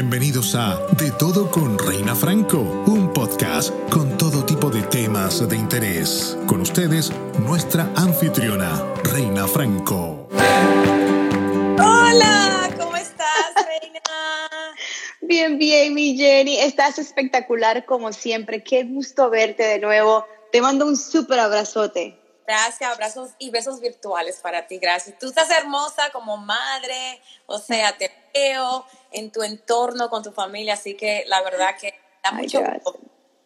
Bienvenidos a De Todo con Reina Franco, un podcast con todo tipo de temas de interés. Con ustedes, nuestra anfitriona, Reina Franco. Hola, ¿cómo estás, Reina? Bien, bien, mi Jenny. Estás espectacular como siempre. Qué gusto verte de nuevo. Te mando un súper abrazote. Gracias, abrazos y besos virtuales para ti, gracias. Tú estás hermosa como madre, o sea, te veo en tu entorno con tu familia, así que la verdad que da mucho gracias.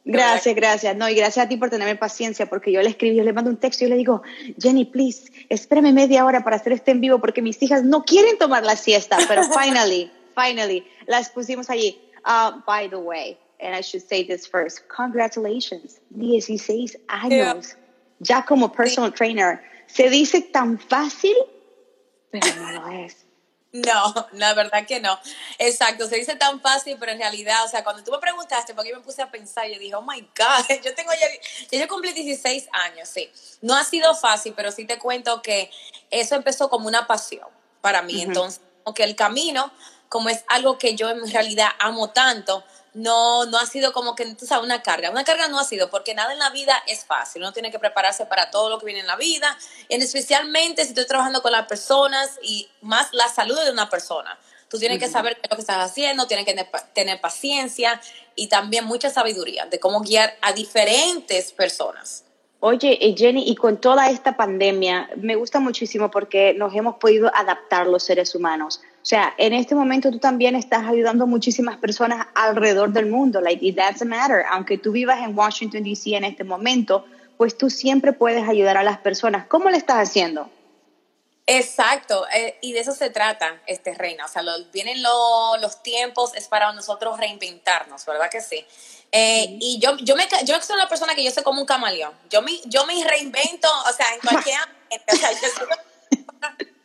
Gracias, gracias. No, y gracias a ti por tenerme paciencia, porque yo le escribí, yo le mando un texto y yo le digo, Jenny, please, espérame media hora para hacer este en vivo, porque mis hijas no quieren tomar la siesta, pero finally, finally, las pusimos allí. Uh, by the way, and I should say this first, congratulations, 16 años ya como personal trainer. Se dice tan fácil, pero no lo es. No, la verdad que no. Exacto, se dice tan fácil, pero en realidad, o sea, cuando tú me preguntaste, porque yo me puse a pensar, yo dije, oh my God, yo tengo ya, yo cumplí 16 años, sí. No ha sido fácil, pero sí te cuento que eso empezó como una pasión para mí. Entonces, aunque el camino, como es algo que yo en realidad amo tanto, no, no ha sido como que, tú sabes, una carga. Una carga no ha sido porque nada en la vida es fácil. Uno tiene que prepararse para todo lo que viene en la vida, y especialmente si estoy trabajando con las personas y más la salud de una persona. Tú tienes que saber qué es lo que estás haciendo, tienes que tener paciencia y también mucha sabiduría de cómo guiar a diferentes personas. Oye, Jenny, y con toda esta pandemia, me gusta muchísimo porque nos hemos podido adaptar los seres humanos. O sea, en este momento tú también estás ayudando a muchísimas personas alrededor del mundo. Like, it doesn't matter. Aunque tú vivas en Washington, D.C. en este momento, pues tú siempre puedes ayudar a las personas. ¿Cómo le estás haciendo? Exacto, eh, y de eso se trata, este Reina. O sea, vienen los tiempos, es para nosotros reinventarnos, ¿verdad que sí? Eh, y yo, yo, me, yo soy una persona que yo soy como un camaleón. Yo me, yo me reinvento, o sea, en cualquier ambiente. O sea, yo,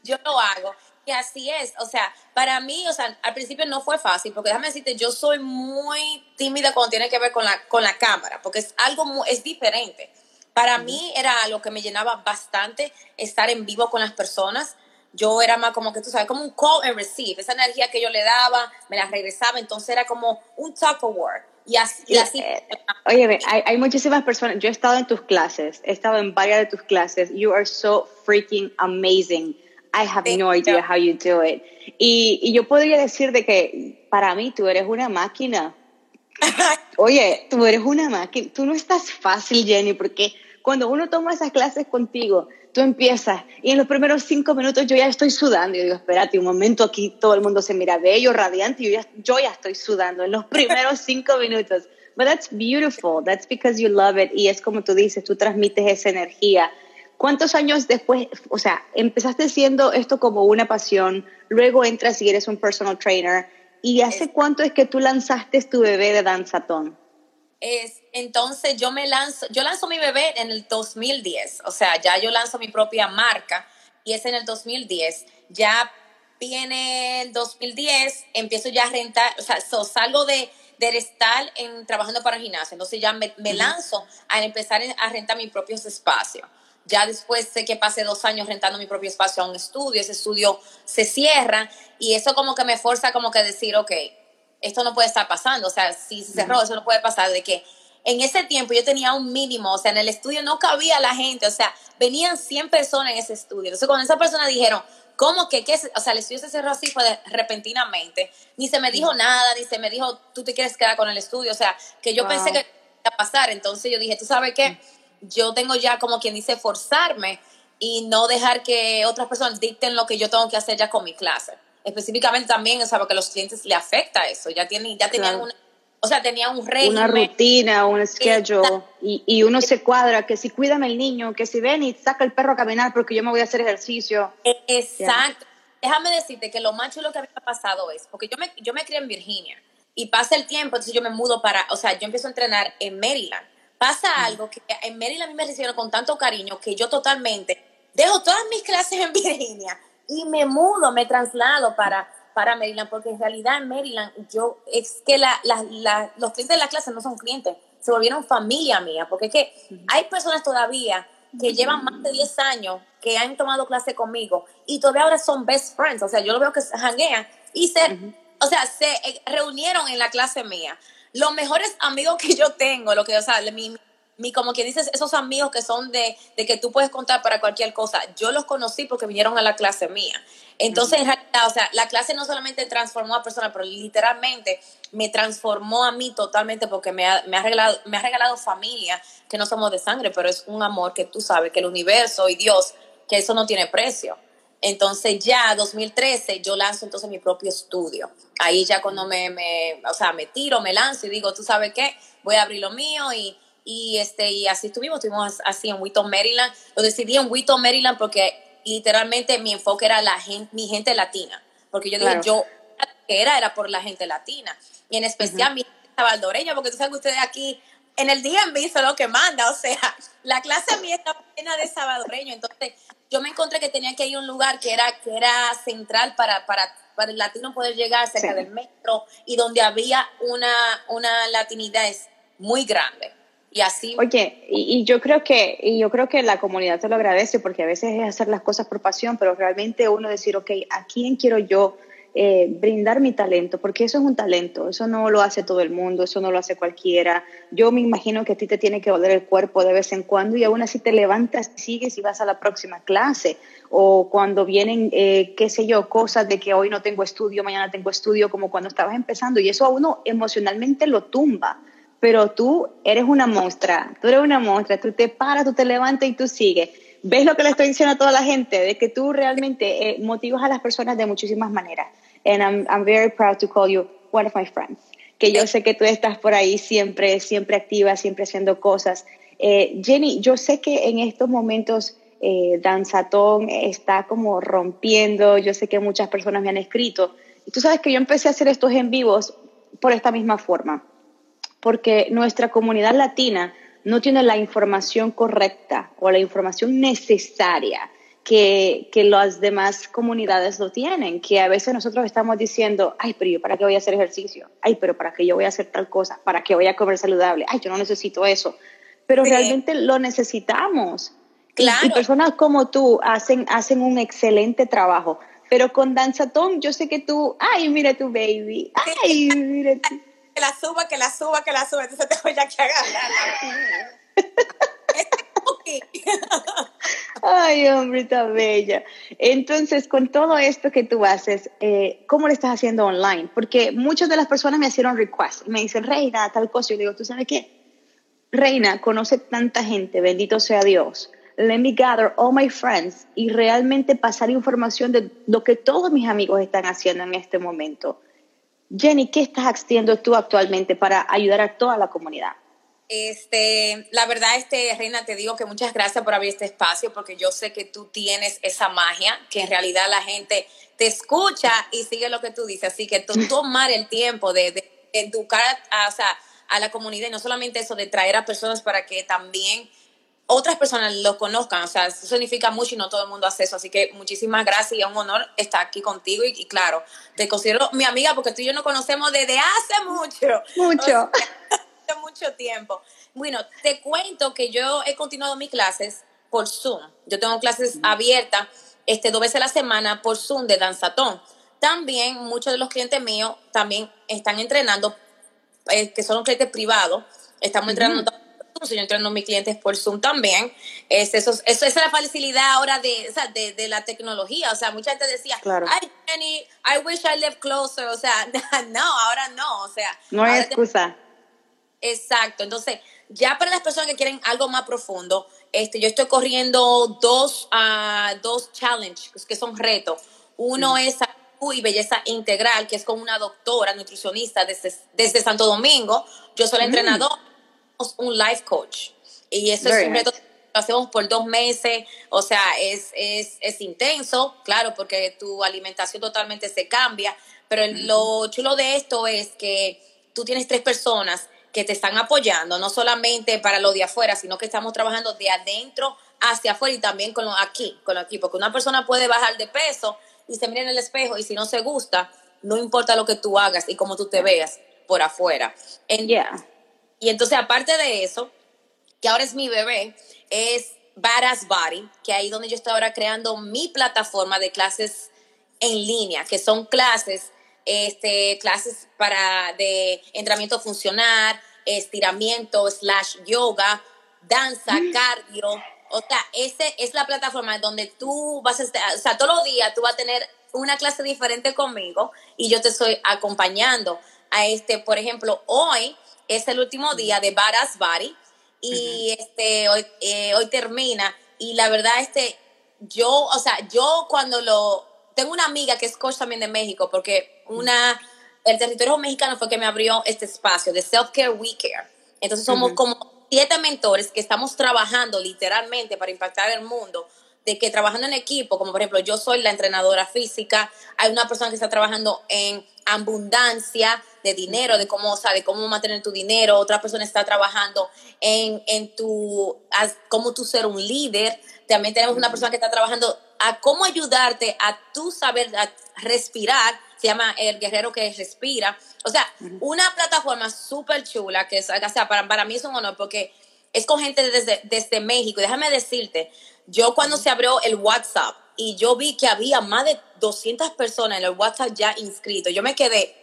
yo lo hago. Y así es, o sea, para mí, o sea, al principio no fue fácil, porque déjame decirte, yo soy muy tímida cuando tiene que ver con la, con la cámara, porque es algo, muy, es diferente. Para mí era algo que me llenaba bastante estar en vivo con las personas. Yo era más como que tú sabes, como un call and receive. Esa energía que yo le daba, me la regresaba. Entonces era como un talk war. Y así. Y así oye, hay, hay, muchísimas personas. Yo he estado en tus clases, he estado en varias de tus clases. You are so freaking amazing. I have no idea how you do it. Y, y, yo podría decir de que para mí tú eres una máquina. Oye, tú eres una máquina. Tú no estás fácil, Jenny, porque cuando uno toma esas clases contigo, tú empiezas y en los primeros cinco minutos yo ya estoy sudando. Y digo, espérate un momento, aquí todo el mundo se mira bello, radiante, y yo ya, yo ya estoy sudando en los primeros cinco minutos. But that's beautiful. That's because you love it. Y es como tú dices, tú transmites esa energía ¿Cuántos años después, o sea, empezaste siendo esto como una pasión, luego entras y eres un personal trainer, ¿y hace cuánto es que tú lanzaste tu bebé de danzatón? Es, entonces yo me lanzo, yo lanzo mi bebé en el 2010, o sea, ya yo lanzo mi propia marca y es en el 2010. Ya viene el 2010, empiezo ya a rentar, o sea, salgo de, de estar en, trabajando para el gimnasio, entonces ya me, lanzo a empezar a rentar mis propios espacios. Ya después sé que pasé dos años rentando mi propio espacio a un estudio, ese estudio se cierra y eso como que me fuerza como que decir, ok, esto no puede estar pasando, o sea, si se cerró, eso no puede pasar, de que en ese tiempo yo tenía un mínimo, o sea, en el estudio no cabía la gente, o sea, venían 100 personas en ese estudio. Entonces, cuando esa persona dijeron, ¿cómo que qué? O sea, el estudio se cerró así fue repentinamente, ni se me dijo nada, ni se me dijo, tú te quieres quedar con el estudio, o sea, que yo pensé que iba a pasar, entonces yo dije, ¿tú sabes qué? Yo tengo ya como quien dice forzarme y no dejar que otras personas dicten lo que yo tengo que hacer ya con mi clase. Específicamente también, o sea, porque a los clientes le afecta eso, ya tienen, ya tenían una, o sea, tenían un régimen. Una rutina, un schedule, y, y, uno se cuadra que si cuídame el niño, que si ven y saca el perro a caminar porque yo me voy a hacer ejercicio. Exacto. Déjame decirte que lo más chulo que a mí me ha pasado es, porque yo me, yo me crié en Virginia, y pasa el tiempo, entonces yo me mudo para, o sea, yo empiezo a entrenar en Maryland pasa algo que en Maryland a mí me recibieron con tanto cariño que yo totalmente dejo todas mis clases en Virginia y me mudo, me traslado para, para Maryland, porque en realidad en Maryland yo, es que la, la, los clientes de la clase no son clientes, se volvieron familia mía, porque es que hay personas todavía que llevan más de 10 años que han tomado clase conmigo y todavía ahora son best friends, o sea, yo lo veo que janguean y se o sea, se eh, reunieron en la clase mía. Los mejores amigos que yo tengo, lo que, o sea, mi, mi, como que dices, esos amigos que son de, de, que tú puedes contar para cualquier cosa, yo los conocí porque vinieron a la clase mía. Entonces, en realidad, o sea, la clase no solamente transformó a personas, pero literalmente me transformó a mí totalmente porque me ha, me ha, regalado, me ha regalado familia, que no somos de sangre, pero es un amor que tú sabes, que el universo y Dios, que eso no tiene precio. Entonces ya 2013 yo lanzo entonces mi propio estudio. Ahí ya cuando me, me, o sea, me tiro, me lanzo y digo, tú sabes qué, voy a abrir lo mío y, y, este, y así estuvimos, estuvimos así en Wheaton, Maryland. Lo decidí en Wheaton, Maryland porque literalmente mi enfoque era la gente, mi gente latina. Porque yo dije, yo que era, era por la gente latina. Y en especial mi gente salvadoreña, porque tú sabes que ustedes aquí en el DMV son lo que manda, o sea, la clase mía está llena de salvadoreños, entonces yo me encontré que tenía que ir a un lugar que era, que era central para, para, para el latino poder llegar cerca del metro y donde había una, una latinidad muy grande. Y así. Oye, y, y, yo creo que, y yo creo que la comunidad te lo agradece porque a veces es hacer las cosas por pasión, pero realmente uno decir, ok, ¿a quién quiero yo eh, brindar mi talento, porque eso es un talento, eso no lo hace todo el mundo, eso no lo hace cualquiera. Yo me imagino que a ti te tiene que doler el cuerpo de vez en cuando y aún así te levantas, sigues y vas a la próxima clase. O cuando vienen, eh, qué sé yo, cosas de que hoy no tengo estudio, mañana tengo estudio, como cuando estabas empezando, y eso a uno emocionalmente lo tumba. Pero tú eres una monstrua, tú eres una monstrua, tú te paras, tú te levantas y tú sigues ves lo que le estoy diciendo a toda la gente, de que tú realmente eh, motivas a las personas de muchísimas maneras and I'm, I'm very proud to call you one of my friends. Que yo sé que tú estás por ahí siempre, siempre activa, siempre haciendo cosas. Eh, Jenny, yo sé que en estos momentos eh, Danzatón está como rompiendo, yo sé que muchas personas me han escrito. Y tú sabes que yo empecé a hacer estos en vivos por esta misma forma, porque nuestra comunidad latina no tiene la información correcta o la información necesaria que, que, las demás comunidades lo tienen, que a veces nosotros estamos diciendo, ay, pero yo para qué voy a hacer ejercicio, ay, pero para qué yo voy a hacer tal cosa, para qué voy a comer saludable, ay, yo no necesito eso, pero sí. realmente lo necesitamos. Claro. Y, y, personas como tú hacen, hacen un excelente trabajo, pero con Danzatón yo sé que tú, ay, mira tu baby, ay, mira tu... Que la suba, que la suba, que la suba, entonces te voy a que agarrar. Ay, hombre, tan bella. Entonces, con todo esto que tú haces, eh, ¿cómo lo estás haciendo online? Porque muchas de las personas me hicieron request, me dicen, Reina, tal cosa. Y digo, ¿tú sabes qué? Reina, conoce tanta gente, bendito sea Dios. Let me gather all my friends y realmente pasar información de lo que todos mis amigos están haciendo en este momento. Jenny, ¿qué estás haciendo tú actualmente para ayudar a toda la comunidad? Este, la verdad, este, Reina, te digo que muchas gracias por abrir este espacio, porque yo sé que tú tienes esa magia, que en realidad la gente te escucha y sigue lo que tú dices. Así que tú tomar el tiempo de, de educar a, o sea, a la comunidad y no solamente eso, de traer a personas para que también otras personas lo conozcan. O sea, eso significa mucho y no todo el mundo hace eso. Así que muchísimas gracias y es un honor estar aquí contigo. Y, y claro, te considero mi amiga porque tú y yo nos conocemos desde hace mucho. Mucho. O sea, mucho tiempo. Bueno, te cuento que yo he continuado mis clases por Zoom. Yo tengo clases abiertas este, dos veces a la semana por Zoom de danzatón. También muchos de los clientes míos también están entrenando, eh, que son clientes privados. Estamos entrenando uh -huh. yo entreno a mis clientes por Zoom también. Es, eso, eso, esa es la facilidad ahora de, o sea, de, de, la tecnología. O sea, mucha gente decía, claro. ay, Jenny, I wish I lived closer. O sea, no, ahora no. O sea, no hay excusa. Te... Exacto. Entonces, ya para las personas que quieren algo más profundo, este, yo estoy corriendo dos, uh, dos challenges que son retos. Uno sí. es salud y belleza integral, que es con una doctora nutricionista desde, desde Santo Domingo. Yo soy la mm. entrenadora, un life coach. Y eso Very es un reto nice. que hacemos por dos meses. O sea, es, es, es intenso, claro, porque tu alimentación totalmente se cambia. Pero mm. lo chulo de esto es que tú tienes tres personas que te están apoyando, no solamente para lo de afuera, sino que estamos trabajando de adentro hacia afuera y también con lo aquí, con lo aquí, porque una persona puede bajar de peso y se mira en el espejo y si no se gusta, no importa lo que tú hagas y cómo tú te veas por afuera. En, yeah. Y entonces, aparte de eso, que ahora es mi bebé, es Badass Body, que ahí donde yo estoy ahora creando mi plataforma de clases en línea, que son clases este, clases para de entrenamiento funcional, estiramiento slash yoga, danza, mm. cardio. O sea, ese es la plataforma donde tú vas a estar, o sea, todos los días tú vas a tener una clase diferente conmigo y yo te estoy acompañando a este, por ejemplo, hoy es el último día de Baras Bari y este hoy, eh, hoy termina y la verdad este yo, o sea, yo cuando lo tengo una amiga que es coach también de México porque una el territorio mexicano fue que me abrió este espacio de Self Care We Care. Entonces somos como siete mentores que estamos trabajando literalmente para impactar el mundo de que trabajando en equipo, como por ejemplo yo soy la entrenadora física, hay una persona que está trabajando en abundancia de dinero, de cómo, o de cómo mantener tu dinero, otra persona está trabajando en, en tu, cómo tú ser un líder, también tenemos una persona que está trabajando a cómo ayudarte a tú saber respirar, se llama El Guerrero que Respira, o sea, una plataforma súper chula, que es, o sea, para, para mí es un honor porque es con gente desde, desde México, déjame decirte, yo cuando se abrió el WhatsApp y yo vi que había más de 200 personas en el WhatsApp ya inscritos, yo me quedé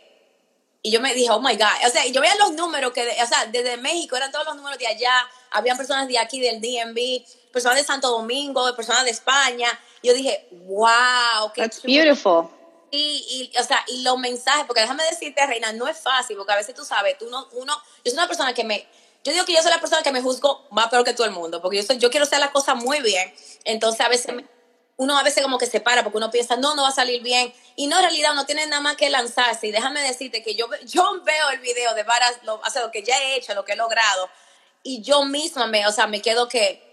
y yo me dije, oh my God, o sea, yo veía los números que, o sea, desde México eran todos los números de allá, habían personas de aquí del DMV, personas de Santo Domingo, personas de España. Yo dije, wow, qué That's beautiful. Y, y, o sea, y los mensajes, porque déjame decirte, Reina, no es fácil, porque a veces tú sabes, tú no, uno, yo soy una persona que me, yo digo que yo soy la persona que me juzgo más peor que todo el mundo, porque yo, soy, yo quiero hacer las cosas muy bien. Entonces a veces uno a veces como que se para porque uno piensa, no, no va a salir bien. Y no, en realidad uno tiene nada más que lanzarse. Y déjame decirte que yo, yo veo el video de varas, lo, o sea, lo que ya he hecho, lo que he logrado. Y yo misma me, o sea, me quedo que,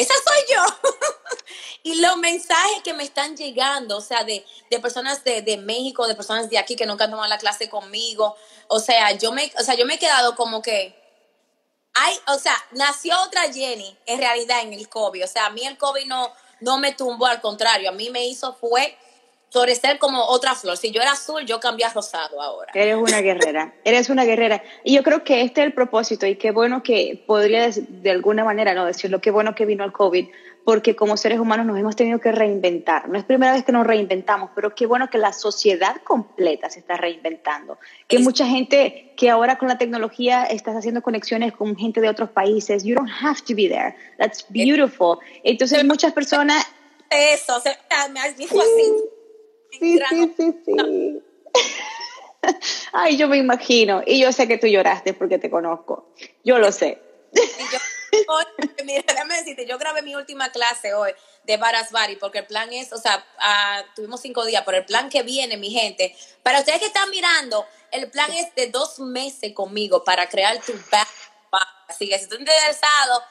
esa soy yo. y los mensajes que me están llegando, o sea, de, de personas de, de, México, de personas de aquí que nunca han tomado la clase conmigo. O sea, yo me, o sea, yo me he quedado como que, hay, o sea, nació otra Jenny en realidad en el COVID. O sea, a mí el COVID no, no me tumbó, al contrario, a mí me hizo fue florecer como otra flor. Si yo era azul, yo cambié a rosado ahora. Eres una guerrera, eres una guerrera. Y yo creo que este es el propósito y qué bueno que podría de alguna manera no decirlo, qué bueno que vino el COVID, porque como seres humanos nos hemos tenido que reinventar. No es primera vez que nos reinventamos, pero qué bueno que la sociedad completa se está reinventando. Que mucha gente que ahora con la tecnología estás haciendo conexiones con gente de otros países. You don't have to be there. That's beautiful. Entonces muchas personas... Eso, o sea, me has dicho así. Sí, sí, sí, sí. Ay, yo me imagino. Y yo sé que tú lloraste porque te conozco. Yo lo sé. mira, déjame decirte, yo grabé mi última clase hoy de Barasbari porque el plan es, o sea, ah, tuvimos cinco días, pero el plan que viene, mi gente, para ustedes que están mirando, el plan es de dos meses conmigo para crear tu back. Así que si estás interesado,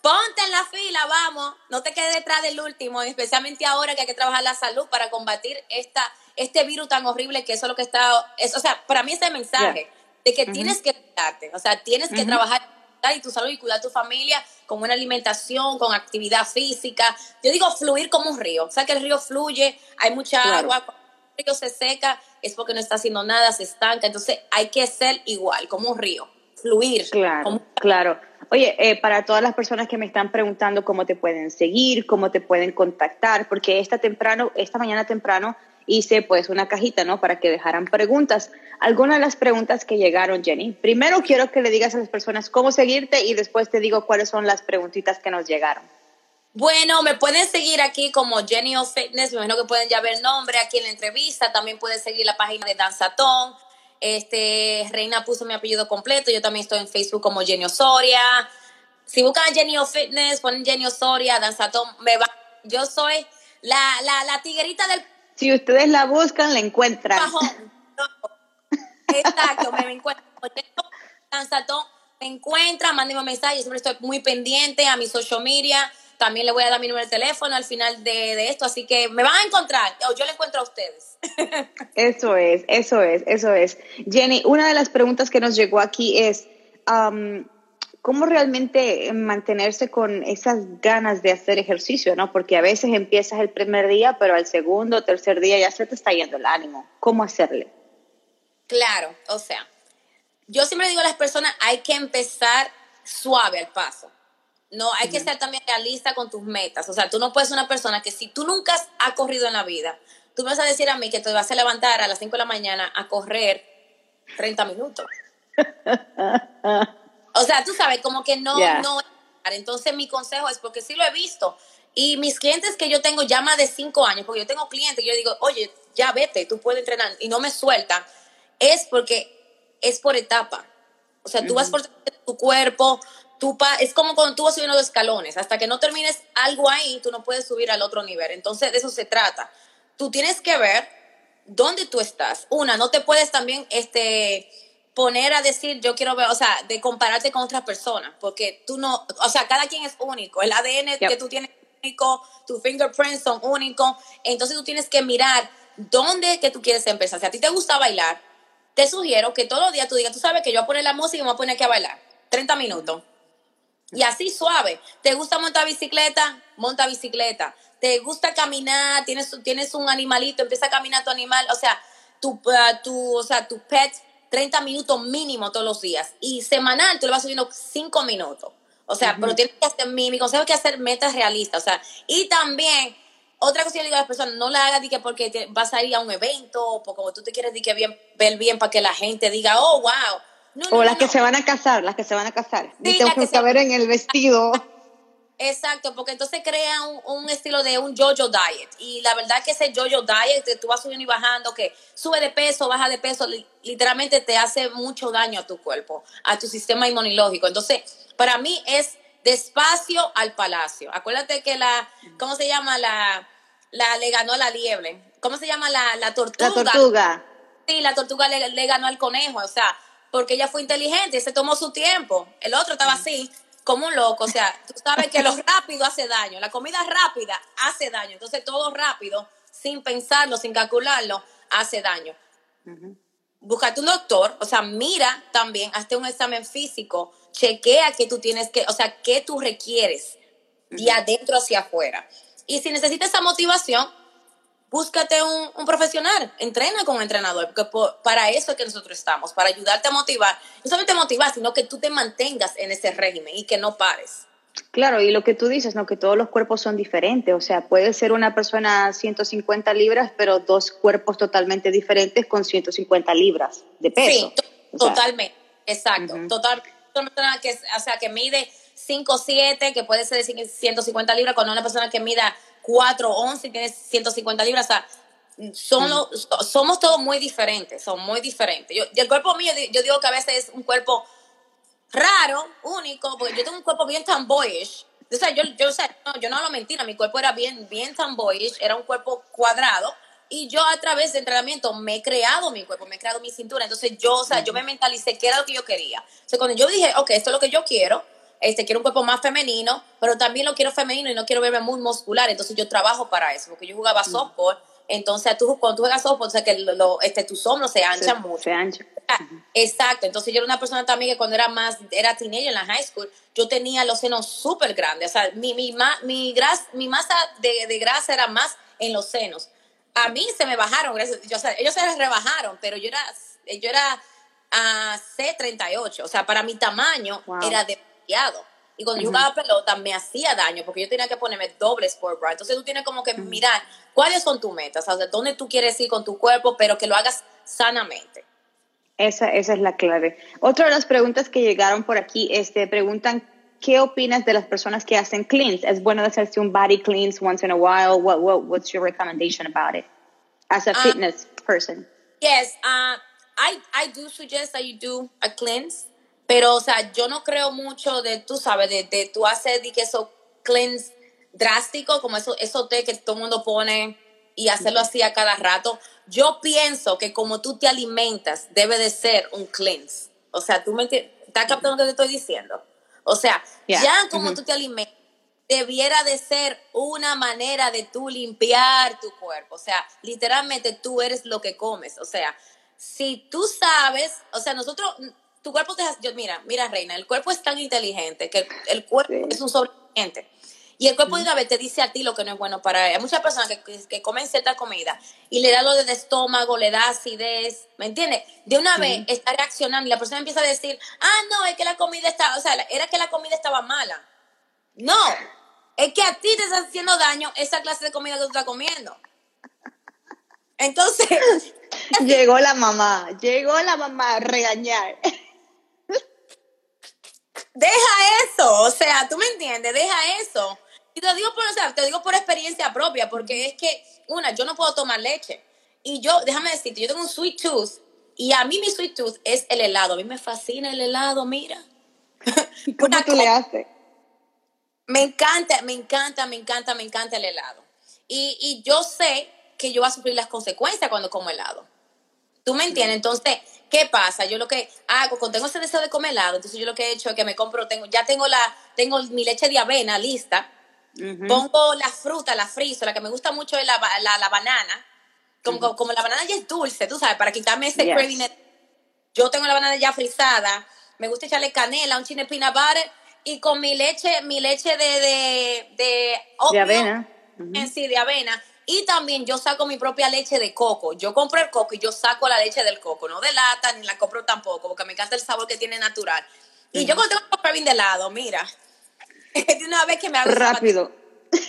ponte en la fila, vamos, no te quedes detrás del último, especialmente ahora que hay que trabajar la salud para combatir esta, este virus tan horrible que eso es lo que está, es, o sea, para mí ese mensaje de que tienes que cuidarte, o sea, tienes que trabajar y tu salud y cuidar a tu familia con una alimentación, con actividad física. Yo digo fluir como un río. O sea que el río fluye, hay mucha agua, cuando el río se seca es porque no está haciendo nada, se estanca. Entonces hay que ser igual, como un río, fluir. Claro, claro. Oye, eh, para todas las personas que me están preguntando cómo te pueden seguir, cómo te pueden contactar, porque esta temprano, esta mañana temprano hice pues una cajita, ¿no? Para que dejaran preguntas. Algunas de las preguntas que llegaron, Jenny. Primero quiero que le digas a las personas cómo seguirte y después te digo cuáles son las preguntitas que nos llegaron. Bueno, me pueden seguir aquí como Jenny of Fitness, me imagino que pueden ya ver nombre aquí en la entrevista, también pueden seguir la página de Danzatón. Este, Reina puso mi apellido completo, yo también estoy en Facebook como Jenny Osoria. Si buscan Jenny Fitness, ponen Jenny Osoria, Danzatón, me va. Yo soy la, la, la tiguerita del si ustedes la buscan, la encuentran. Exacto, me, encuentro. Me encuentra, mándenme un mensaje, yo siempre estoy muy pendiente a mi social media. También le voy a dar mi número de teléfono al final de, esto, así que me van a encontrar o yo le encuentro a ustedes. Eso es, eso es, eso es. Jenny, una de las preguntas que nos llegó aquí es, cómo realmente mantenerse con esas ganas de hacer ejercicio, ¿no? Porque a veces empiezas el primer día, pero al segundo o tercer día ya se te está yendo el ánimo. ¿Cómo hacerle? Claro, o sea, yo siempre digo a las personas, hay que empezar suave al paso. No, hay que ser también realista con tus metas. O sea, tú no puedes ser una persona que si tú nunca has corrido en la vida, tú me vas a decir a mí que te vas a levantar a las 5 de la mañana a correr 30 minutos. o sea, tú sabes, como que no, no. Entonces mi consejo es, porque sí lo he visto, y mis clientes que yo tengo ya más de 5 años, porque yo tengo clientes yo digo, oye, ya vete, tú puedes entrenar, y no me sueltan, es porque es por etapa. O sea, tú vas por tu cuerpo, tú es como cuando tú vas subiendo los escalones, hasta que no termines algo ahí, tú no puedes subir al otro nivel. Entonces, de eso se trata. Tú tienes que ver dónde tú estás. Una, no te puedes también este, poner a decir, yo quiero ver, o sea, de compararte con otras personas, porque tú no, o sea, cada quien es único. El ADN que tú tienes es único, tus fingerprints son únicos. Entonces, tú tienes que mirar dónde que tú quieres empezar. Si a ti te gusta bailar, te sugiero que todos los días tú digas, tú sabes que yo voy a poner la música y me voy a poner aquí a bailar. 30 minutos. Y así suave. ¿Te gusta montar bicicleta? Monta bicicleta. ¿Te gusta caminar? ¿Tienes, tienes un animalito? Empieza a caminar tu animal. O sea, tu, ah, tu, o sea, tu pet 30 minutos mínimo todos los días. Y semanal tú le vas subiendo 5 minutos. O sea, pero tienes que hacer, mi, mi consejo es que hacer metas realistas. O sea, y también, otra cosa que le digo a las personas, no la hagas que porque vas a ir a un evento, o como tú te quieres que bien, ver bien para que la gente diga, oh, wow, o las que se van a casar, las que se van a casar. Sí, tengo que saber en el vestido. Exacto, porque entonces crea un, estilo de un yo-yo diet. Y la verdad que ese yo-yo diet, tú vas subiendo y bajando, que sube de peso, baja de peso, literalmente te hace mucho daño a tu cuerpo, a tu sistema inmunológico. Entonces, para mí es despacio al palacio. Acuérdate que la, ¿cómo se llama? La, la le ganó a la liebre. ¿Cómo se llama la, la tortuga? La tortuga. Sí, la tortuga le, le ganó al conejo. O sea, porque ella fue inteligente, se tomó su tiempo. El otro estaba así, como un loco. O sea, tú sabes que lo rápido hace daño, la comida rápida hace daño. Entonces, todo rápido, sin pensarlo, sin calcularlo, hace daño. Búscate un doctor, o sea, mira también, hazte un examen físico, chequea que tú tienes que, o sea, qué tú requieres de adentro hacia afuera. Y si necesitas esa motivación, búscate un, profesional, entrena con un entrenador, porque para eso es que nosotros estamos, para ayudarte a motivar, no solamente motivar, sino que tú te mantengas en ese régimen y que no pares. Claro, y lo que tú dices, ¿no? Que todos los cuerpos son diferentes, o sea, puede ser una persona 150 libras, pero dos cuerpos totalmente diferentes con 150 libras de peso. Sí, totalmente, exacto, totalmente. Una persona que, o sea, que mide 5, 7, que puede ser 150 libras, con una persona que mida 4, 11 y tienes 150 libras. O sea, son somos todos muy diferentes, son muy diferentes. Yo, y el cuerpo mío, yo digo que a veces es un cuerpo raro, único, porque yo tengo un cuerpo bien tomboyish. O sea, yo, yo, no, yo no hablo mentira, mi cuerpo era bien, bien tomboyish, era un cuerpo cuadrado. Y yo a través de entrenamiento me he creado mi cuerpo, me he creado mi cintura. Entonces yo, o sea, yo me mentalicé qué era lo que yo quería. O sea, cuando yo dije, ok, esto es lo que yo quiero, este, quiero un cuerpo más femenino, pero también lo quiero femenino y no quiero verme muy muscular, entonces yo trabajo para eso, porque yo jugaba mm. softball, entonces tú, cuando tú juegas softball, o sea, que lo, este, tus hombros se anchan mucho. Se anchan. Ah, exacto, entonces yo era una persona también que cuando era más, era teenager en la high school, yo tenía los senos súper grandes, o sea, mi, mi, mi, mi masa de, de, grasa era más en los senos. A mí se me bajaron, yo, o sea, ellos se les rebajaron, pero yo era, yo era a C38, o sea, para mi tamaño era de y cuando yo jugaba pelota me hacía daño porque yo tenía que ponerme doble sport bra. Entonces tú tienes como que mirar cuáles son tus metas, o sea, dónde tú quieres ir con tu cuerpo, pero que lo hagas sanamente. Esa, esa es la clave. Otra de las preguntas que llegaron por aquí, este, preguntan, ¿qué opinas de las personas que hacen cleans? ¿Es bueno hacerse un body cleans once in a while? What, what, what's your recommendation about it as a ah, fitness person? Yes, uh, I, I do suggest that you do a cleanse. Pero, o sea, yo no creo mucho de, tú sabes, de, de tú hacer de que eso cleanse drástico, como eso, eso té que todo el mundo pone y hacerlo así a cada rato. Yo pienso que como tú te alimentas, debe de ser un cleanse. O sea, tú me estás captando lo que te estoy diciendo. O sea, ya como tú te alimentas, debiera de ser una manera de tú limpiar tu cuerpo. O sea, literalmente tú eres lo que comes. O sea, si tú sabes, o sea, nosotros tu cuerpo te yo, mira, mira, Reina, el cuerpo es tan inteligente que el, cuerpo es un sobreviviente. Y el cuerpo de una vez te dice a ti lo que no es bueno para él. Hay muchas personas que, que, comen cierta comida y le da lo del estómago, le da acidez, ¿me entiendes? De una vez está reaccionando y la persona empieza a decir, ah, no, es que la comida está, o sea, era que la comida estaba mala. No, es que a ti te está haciendo daño esa clase de comida que tú estás comiendo. Entonces... llegó la mamá, llegó la mamá a regañar. Deja eso, o sea, tú me entiendes, deja eso. Y te digo por, o sea, te digo por experiencia propia, porque es que, una, yo no puedo tomar leche. Y yo, déjame decirte, yo tengo un sweet tooth y a mí mi sweet tooth es el helado. A mí me fascina el helado, mira. ¿Cómo tú le haces? Me encanta, me encanta, me encanta, me encanta el helado. Y, y yo sé que yo voy a sufrir las consecuencias cuando como helado. ¿Tú me entiendes? Entonces, ¿qué pasa? Yo lo que hago, cuando tengo ese deseo de comer helado, entonces yo lo que he hecho es que me compro, tengo, ya tengo la, tengo mi leche de avena lista, pongo la fruta, la friso, la que me gusta mucho es la, la, banana, como, como, la banana ya es dulce, tú sabes, para quitarme ese craving. Yo tengo la banana ya frisada, me gusta echarle canela, un chile peanut butter, y con mi leche, mi leche de, de, de, de avena. en sí, de avena, y también yo saco mi propia leche de coco. Yo compro el coco y yo saco la leche del coco, no de lata ni la compro tampoco, porque me encanta el sabor que tiene natural. Y yo cuando tengo que bien de lado, mira, de una vez que me hago rápido.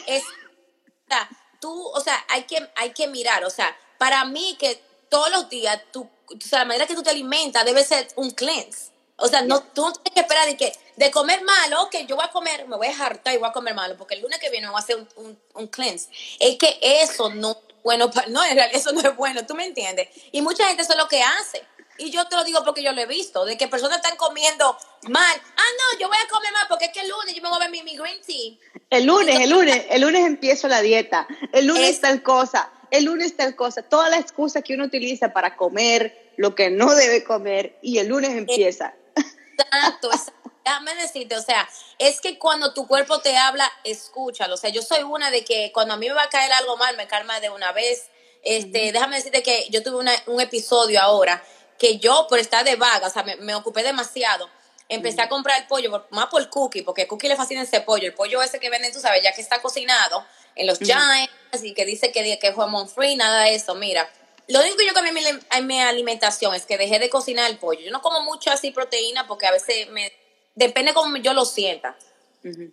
Es, o sea, tú, o sea, hay que, hay que mirar, o sea, para mí que todos los días tú, o sea, la manera que tú te alimentas debe ser un cleanse. O sea, no, tú no tienes que esperar de que de comer malo, que yo voy a comer, me voy a hartar y voy a comer malo, porque el lunes que viene voy a hacer un, un, cleanse. Es que eso no es bueno, no, en realidad eso no es bueno, ¿tú me entiendes? Y mucha gente eso es lo que hace. Y yo te lo digo porque yo lo he visto, de que personas están comiendo mal. Ah, no, yo voy a comer mal porque es que el lunes yo me voy a ver mi, green tea. El lunes, el lunes, el lunes empiezo la dieta. El lunes es, tal cosa, el lunes tal cosa. Toda la excusa que uno utiliza para comer lo que no debe comer y el lunes empieza. Exacto, Déjame decirte, o sea, es que cuando tu cuerpo te habla, escúchalo. O sea, yo soy una de que cuando a mí me va a caer algo mal, me calma de una vez. Este, déjame decirte que yo tuve un episodio ahora que yo, por estar de vaga, o sea, me, ocupé demasiado. Empecé a comprar el pollo, más por cookie, porque el cookie le fascina ese pollo. El pollo ese que venden, tú sabes, ya que está cocinado en los Giants y que dice que, que es hormone free, nada de eso. Mira, lo único que yo cambié en mi, alimentación es que dejé de cocinar el pollo. Yo no como mucho así proteína porque a veces me depende cómo yo lo sienta.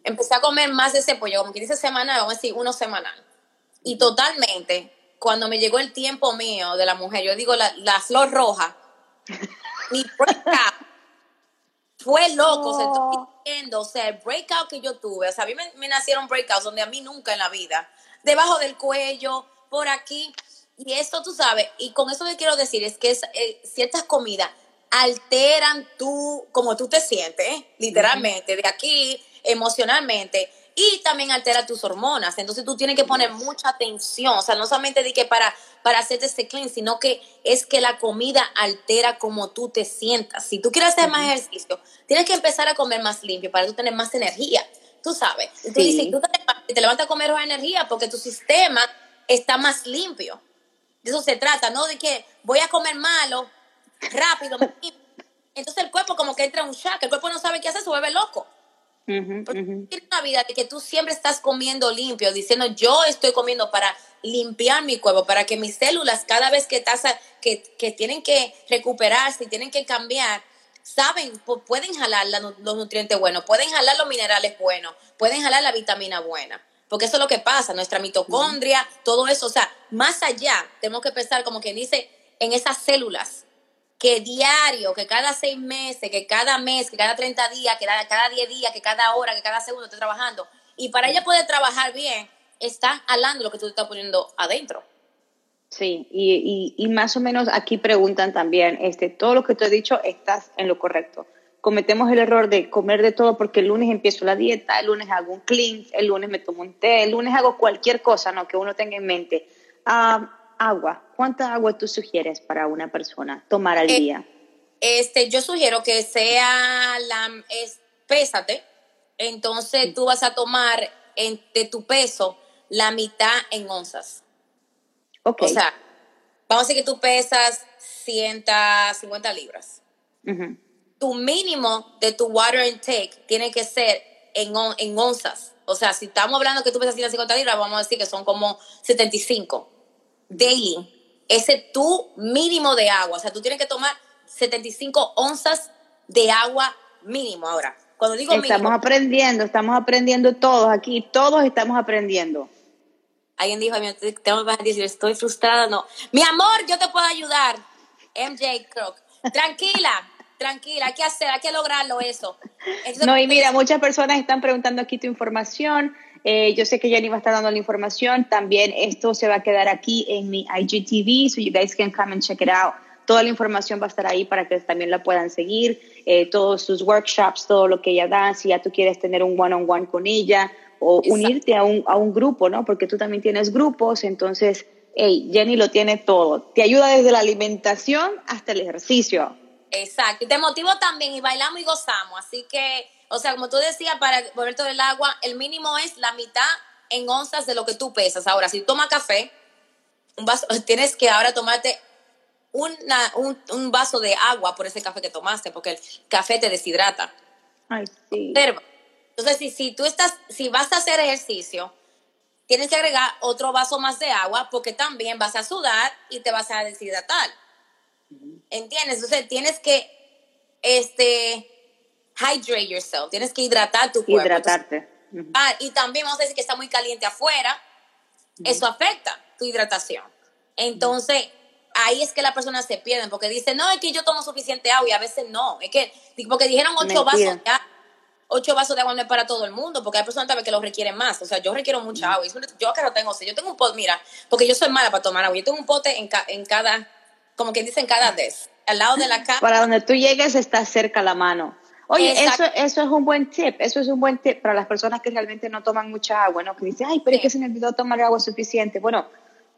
Empecé a comer más de ese pollo, como que dice semanal, vamos a decir uno semanal. Y totalmente, cuando me llegó el tiempo mío de la mujer, yo digo la, la flor roja, mi breakout fue loco, se estoy diciendo, o sea, el breakout que yo tuve, o sea, a mí me, me nacieron breakouts donde a mí nunca en la vida, debajo del cuello, por aquí, y esto tú sabes, y con eso que quiero decir es que es, eh, ciertas comidas alteran tú, como tú te sientes, literalmente, de aquí, emocionalmente, y también altera tus hormonas. Entonces tú tienes que poner mucha atención, o sea, no solamente de que para, para hacerte este clean, sino que es que la comida altera como tú te sientas. Si tú quieres hacer más ejercicio, tienes que empezar a comer más limpio para tú tener más energía, tú sabes. Entonces, tú te, te levantas a comer más energía porque tu sistema está más limpio. De eso se trata, no de que voy a comer malo, rápido. Entonces el cuerpo como que entra en un shock, el cuerpo no sabe qué hacer, se vuelve loco. Porque tienes una vida de que tú siempre estás comiendo limpio, diciendo yo estoy comiendo para limpiar mi cuerpo, para que mis células cada vez que, tasa, que, que tienen que recuperarse y tienen que cambiar, saben, pueden jalar los nutrientes buenos, pueden jalar los minerales buenos, pueden jalar la vitamina buena. Porque eso es lo que pasa, nuestra mitocondria, todo eso. O sea, más allá, tenemos que pensar como que dice en esas células que diario, que cada seis meses, que cada mes, que cada 30 días, que cada, cada 10 días, que cada hora, que cada segundo esté trabajando. Y para ella poder trabajar bien, está hablando lo que tú estás poniendo adentro. Sí, y, y, y, más o menos aquí preguntan también, este, todo lo que tú has dicho, estás en lo correcto cometemos el error de comer de todo porque el lunes empiezo la dieta, el lunes hago un clean, el lunes me tomo un té, el lunes hago cualquier cosa ¿no? que uno tenga en mente. Ah, agua, ¿cuánta agua tú sugieres para una persona tomar al eh, día? Este, yo sugiero que sea la, es, pésate, entonces tú vas a tomar de tu peso la mitad en onzas. Ok. O sea, vamos a decir que tú pesas 150 libras tu mínimo de tu water intake tiene que ser en, en onzas. O sea, si estamos hablando que tú pesas 150 libras, vamos a decir que son como 75 daily. Ese es tu mínimo de agua. O sea, tú tienes que tomar 75 onzas de agua mínimo ahora. Cuando digo estamos aprendiendo, estamos aprendiendo todos aquí, todos estamos aprendiendo. Alguien dijo, tengo que decir, estoy frustrada, no. Mi amor, yo te puedo ayudar. MJ Crook. Tranquila, tranquila, hay que hacer, hay que lograrlo eso. no, y mira, muchas personas están preguntando aquí tu información. Eh, yo sé que Jenny va a estar dando la información. También esto se va a quedar aquí en mi IGTV, so you guys can come and check it out. Toda la información va a estar ahí para que también la puedan seguir. Eh, todos sus workshops, todo lo que ella da. Si ya tú quieres tener un one-on-one con ella o unirte a un, a un grupo, ¿no? Porque tú también tienes grupos, entonces, hey, Jenny lo tiene todo. Te ayuda desde la alimentación hasta el ejercicio. Exacto, y te motivo también y bailamos y gozamos. Así que, o sea, como tú decías, para volver todo el agua, el mínimo es la mitad en onzas de lo que tú pesas. Ahora, si tomas café, un vaso, tienes que ahora tomarte una, un, un, vaso de agua por ese café que tomaste, porque el café te deshidrata. Ay, sí. Entonces, si, si tú estás, si vas a hacer ejercicio, tienes que agregar otro vaso más de agua porque también vas a sudar y te vas a deshidratar. ¿Entiendes? Entonces tienes que este hydrate yourself, tienes que hidratar tu cuerpo. Hidratarte. ah, y también vamos a decir que está muy caliente afuera, eso afecta tu hidratación. Entonces, ahí es que las personas se pierden porque dicen, no, es que yo tomo suficiente agua y a veces no, es que, porque dijeron ocho vasos ya ocho vasos de agua no es para todo el mundo, porque hay personas también que lo requieren más. O sea, yo requiero mucha agua. Yo que no tengo, yo tengo un pote, mira, porque yo soy mala para tomar agua. Yo tengo un pote en, en cada, como que dicen cada vez, al lado de la cama. Para donde tú llegues está cerca la mano. Oye, eso, eso es un buen tip, eso es un buen tip para las personas que realmente no toman mucha agua, ¿no? Que dicen, ay, pero es que se me olvidó tomar agua suficiente. Bueno,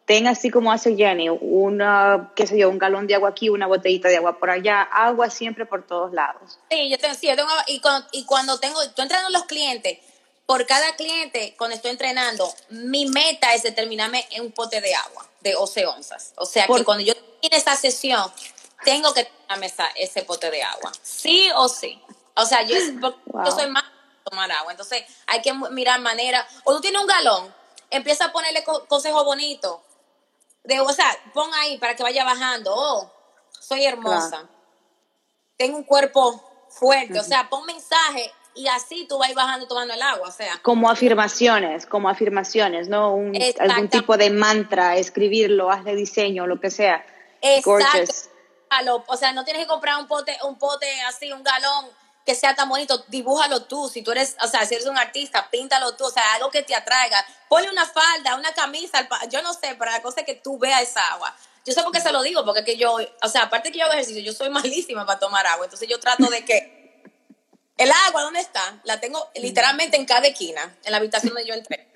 ten así como hace Jenny, una, qué sé yo, un galón de agua aquí, una botellita de agua por allá, agua siempre por todos lados. Sí, yo tengo, sí, yo tengo y, cuando, y cuando tengo, estoy entrenando a los clientes, por cada cliente, cuando estoy entrenando, mi meta es determinarme en un pote de agua de 11 onzas. O sea que cuando yo termine esa sesión, tengo que tomarme ese pote de agua. Sí o sí. O sea, yo, yo soy más tomar agua. Entonces, hay que mirar manera. O tú tienes un galón, empieza a ponerle consejos bonitos de, o sea, pon ahí para que vaya bajando, oh, soy hermosa, tengo un cuerpo fuerte, o sea, pon mensaje y así tú vas bajando tomando el agua, o sea. Como afirmaciones, como afirmaciones, ¿no? Un, algún tipo de mantra, escribirlo, hazle diseño, lo que sea. Exacto. O sea, no tienes que comprar un pote, un pote así, un galón que sea tan bonito, dibújalo tú, si tú eres, o sea, si eres un artista, píntalo tú, o sea, algo que te atraiga, ponle una falda, una camisa, yo no sé, para la cosa que tú veas esa agua. Yo sé por qué se lo digo, porque que yo, o sea, aparte que yo hago ejercicio, yo soy malísima para tomar agua, entonces yo trato de que el agua, ¿dónde está? La tengo literalmente en cada esquina, en la habitación donde yo entré.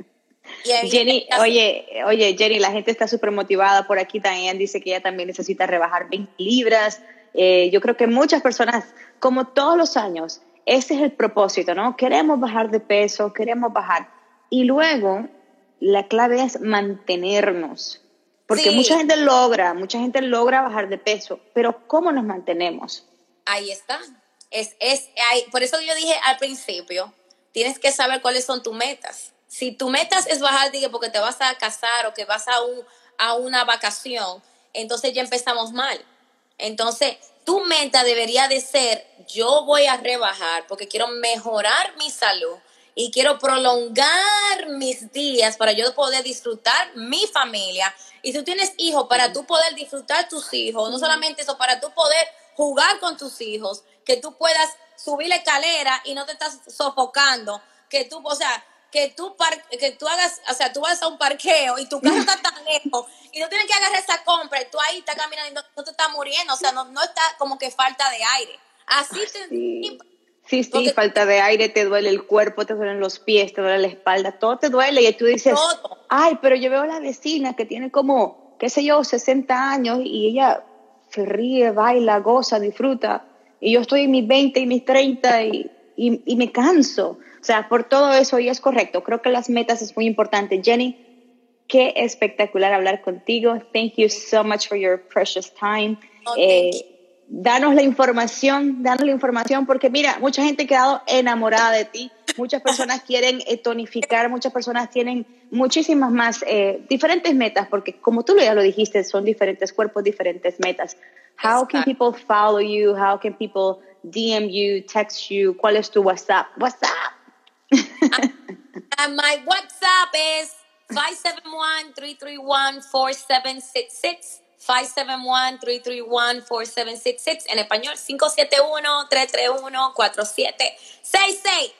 Jenny, oye, oye, Jenny, la gente está súper motivada por aquí también, dice que ella también necesita rebajar 20 libras. Eh, yo creo que muchas personas como todos los años, ese es el propósito, ¿no? Queremos bajar de peso, queremos bajar. Y luego, la clave es mantenernos. Porque mucha gente logra, mucha gente logra bajar de peso, pero ¿cómo nos mantenemos? Ahí está. Es, es, por eso yo dije al principio, tienes que saber cuáles son tus metas. Si tu metas es bajar, diga, porque te vas a casar o que vas a, un, a una vacación, entonces ya empezamos mal. Entonces, tu meta debería de ser, yo voy a rebajar porque quiero mejorar mi salud y quiero prolongar mis días para yo poder disfrutar mi familia. Y si tú tienes hijos, para tú poder disfrutar tus hijos, no solamente eso, para tú poder jugar con tus hijos, que tú puedas subir la escalera y no te estás sofocando, que tú, o sea, que tú, que tú hagas, o sea, tú vas a un parqueo y tu carro está tan lejos y no tienes que agarrar esa compra y tú ahí estás caminando y no, te estás muriendo, o sea, no, no está como que falta de aire. Así te, sí. Sí, sí, falta de aire, te duele el cuerpo, te duelen los pies, te duele la espalda, todo te duele y tú dices, ay, pero yo veo a la vecina que tiene como, qué sé yo, 60 años y ella se ríe, baila, goza, disfruta y yo estoy en mis 20 y mis 30 y, y, y me canso. O sea, por todo eso y es correcto. Creo que las metas es muy importante. Jenny, qué espectacular hablar contigo. Thank you so much for your precious time. eh, danos la información, danos la información, porque mira, mucha gente ha quedado enamorada de ti. Muchas personas quieren eh, tonificar, muchas personas tienen muchísimas más eh, diferentes metas, porque como tú ya lo dijiste, son diferentes cuerpos, diferentes metas. How can people follow you? How can people DM you, text you? ¿Cuál es tu WhatsApp? WhatsApp. And my WhatsApp is 571-331-4766. 571-331-4766. En español, 571-331-4766.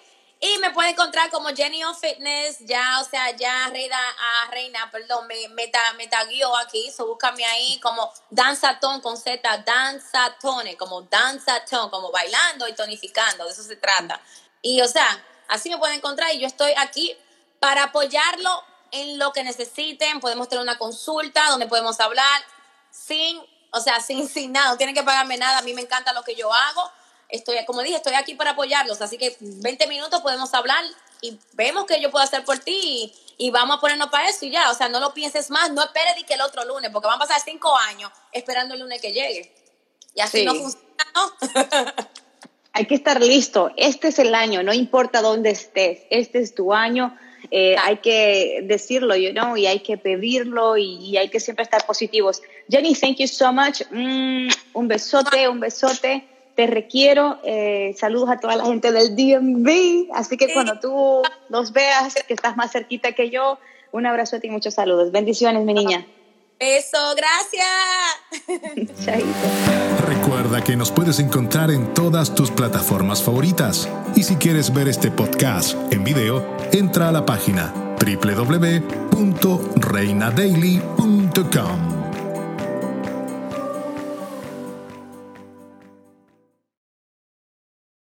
Y me pueden encontrar como Jenny Fitness, ya, o sea, ya Reina, a Reina, perdón, me, me, me taguió aquí, so búscame ahí como danzatón con Z, danzatone, como danzatón, como bailando y tonificando, de eso se trata. Y, o sea, así me pueden encontrar y yo estoy aquí para apoyarlo en lo que necesiten. Podemos tener una consulta donde podemos hablar sin, o sea, sin, sin nada, no tienen que pagarme nada, a mí me encanta lo que yo hago. Estoy, como dije, estoy aquí para apoyarlos, así que 20 minutos podemos hablar y vemos qué yo puedo hacer por ti y, vamos a ponernos para eso y ya, o sea, no lo pienses más, no esperes de que el otro lunes, porque van a pasar cinco años esperando el lunes que llegue. Y así no funciona, ¿no? Hay que estar listo, este es el año, no importa dónde estés, este es tu año. Eh, hay que decirlo, you know, y hay que pedirlo y, hay que siempre estar positivos. Jenny, thank you so much. Mm, un besote, un besote te requiero. Eh, saludos a toda la gente del DMV. Así que cuando tú nos veas, que estás más cerquita que yo, un abrazo a ti y muchos saludos. Bendiciones, mi niña. Beso, gracias. Recuerda que nos puedes encontrar en todas tus plataformas favoritas. Y si quieres ver este podcast en video, entra a la página www.reinadaily.com.